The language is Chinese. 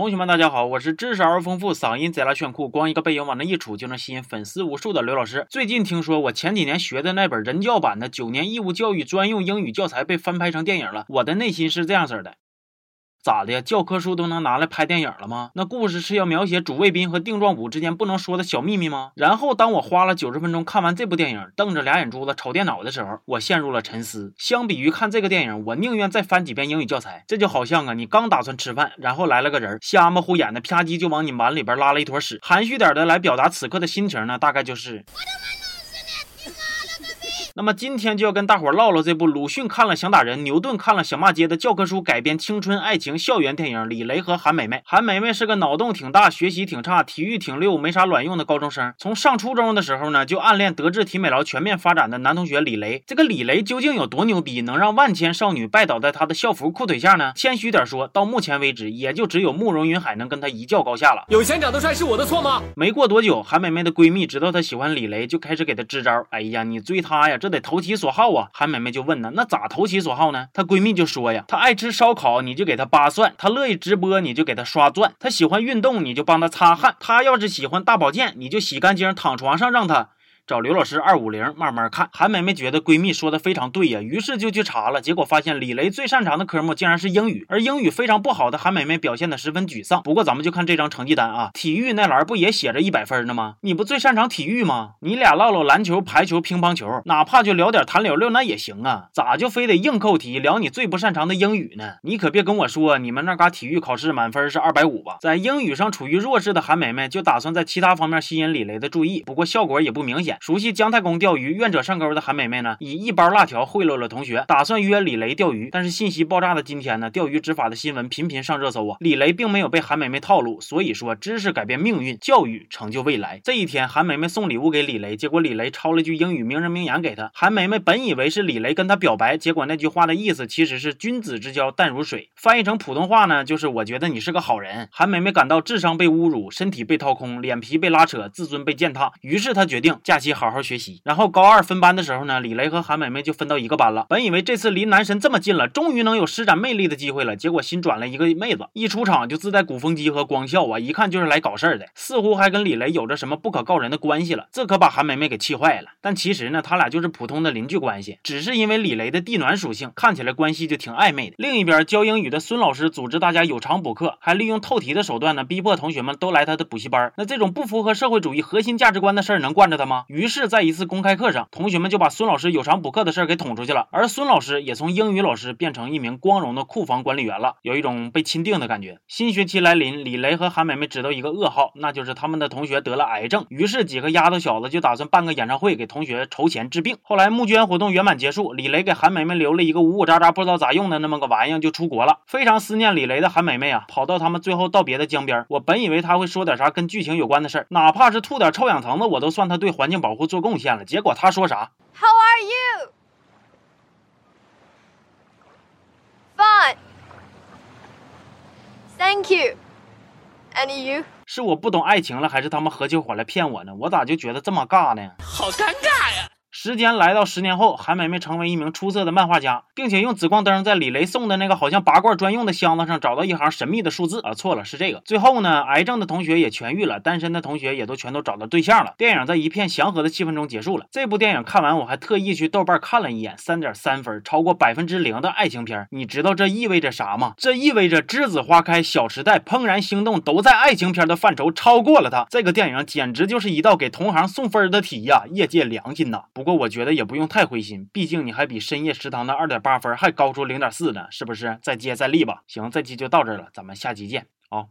同学们，大家好，我是知识而丰富、嗓音贼拉炫酷、光一个背影往那一杵就能吸引粉丝无数的刘老师。最近听说我前几年学的那本人教版的九年义务教育专用英语教材被翻拍成电影了，我的内心是这样式的。咋的？教科书都能拿来拍电影了吗？那故事是要描写主谓宾和定状补之间不能说的小秘密吗？然后当我花了九十分钟看完这部电影，瞪着俩眼珠子瞅电脑的时候，我陷入了沉思。相比于看这个电影，我宁愿再翻几遍英语教材。这就好像啊，你刚打算吃饭，然后来了个人，瞎么虎眼的，啪叽就往你碗里边拉了一坨屎。含蓄点的来表达此刻的心情呢，大概就是。那么今天就要跟大伙唠唠这部鲁迅看了想打人，牛顿看了想骂街的教科书改编青春爱情校园电影《李雷和韩梅梅》。韩梅梅是个脑洞挺大、学习挺差、体育挺溜、没啥卵用的高中生。从上初中的时候呢，就暗恋德智体美劳全面发展的男同学李雷。这个李雷究竟有多牛逼，能让万千少女拜倒在他的校服裤腿下呢？谦虚点说，到目前为止，也就只有慕容云海能跟他一较高下了。有钱长得帅是我的错吗？没过多久，韩梅梅的闺蜜知道她喜欢李雷，就开始给她支招。哎呀，你追他呀，这得投其所好。啊，韩梅梅就问呢，那咋投其所好呢？她闺蜜就说呀，她爱吃烧烤，你就给她扒蒜；她乐意直播，你就给她刷钻；她喜欢运动，你就帮她擦汗；她要是喜欢大保健，你就洗干净躺床上让她。找刘老师二五零慢慢看，韩梅梅觉得闺蜜说的非常对呀，于是就去查了，结果发现李雷最擅长的科目竟然是英语，而英语非常不好的韩梅梅表现的十分沮丧。不过咱们就看这张成绩单啊，体育那栏不也写着一百分呢吗？你不最擅长体育吗？你俩唠唠篮球、排球、乒乓球，哪怕就聊点弹溜溜那也行啊，咋就非得硬扣题聊你最不擅长的英语呢？你可别跟我说你们那嘎体育考试满分是二百五吧？在英语上处于弱势的韩梅梅就打算在其他方面吸引李雷的注意，不过效果也不明显。熟悉姜太公钓鱼，愿者上钩的韩梅梅呢，以一包辣条贿赂了同学，打算约李雷钓鱼。但是信息爆炸的今天呢，钓鱼执法的新闻频频上热搜啊。李雷并没有被韩梅梅套路，所以说知识改变命运，教育成就未来。这一天，韩梅梅送礼物给李雷，结果李雷抄了句英语名人名言给她。韩梅梅本以为是李雷跟她表白，结果那句话的意思其实是君子之交淡如水，翻译成普通话呢，就是我觉得你是个好人。韩梅梅感到智商被侮辱，身体被掏空，脸皮被拉扯，自尊被践踏，于是她决定假期好好学习。然后高二分班的时候呢，李雷和韩梅梅就分到一个班了。本以为这次离男神这么近了，终于能有施展魅力的机会了，结果新转了一个妹子，一出场就自带鼓风机和光效啊，一看就是来搞事儿的，似乎还跟李雷有着什么不可告人的关系了。这可把韩梅梅给气坏了。但其实呢，他俩就是普通的邻居关系，只是因为李雷的地暖属性，看起来关系就挺暧昧的。另一边教英语的孙老师组织大家有偿补课，还利用透题的手段呢，逼迫同学们都来他的补习班。那这种不符合社会主义核心价值观的事儿能惯着他吗？于于是，在一次公开课上，同学。们就把孙老师有偿补课的事儿给捅出去了，而孙老师也从英语老师变成一名光荣的库房管理员了，有一种被钦定的感觉。新学期来临，李雷和韩梅梅知道一个噩耗，那就是他们的同学得了癌症。于是几个丫头小子就打算办个演唱会给同学筹钱治病。后来募捐活动圆满结束，李雷给韩梅梅留了一个五五渣渣不知道咋用的那么个玩意，就出国了。非常思念李雷的韩梅梅啊，跑到他们最后道别的江边。我本以为他会说点啥跟剧情有关的事儿，哪怕是吐点臭氧层子，我都算他对环境保护做贡献了。结果他说啥？How are you? Fine. Thank you. And you? 是我不懂爱情了，还是他们合起伙来骗我呢？我咋就觉得这么尬呢？好尴尬呀！时间来到十年后，韩梅梅成为一名出色的漫画家，并且用紫光灯在李雷送的那个好像拔罐专用的箱子上找到一行神秘的数字啊，错了，是这个。最后呢，癌症的同学也痊愈了，单身的同学也都全都找到对象了。电影在一片祥和的气氛中结束了。这部电影看完，我还特意去豆瓣看了一眼，三点三分，超过百分之零的爱情片。你知道这意味着啥吗？这意味着《栀子花开》《小时代》《怦然心动》都在爱情片的范畴超过了它。这个电影简直就是一道给同行送分的题呀，业界良心呐。不过我觉得也不用。太灰心，毕竟你还比深夜食堂的二点八分还高出零点四呢，是不是？再接再厉吧。行，这期就到这了，咱们下期见啊。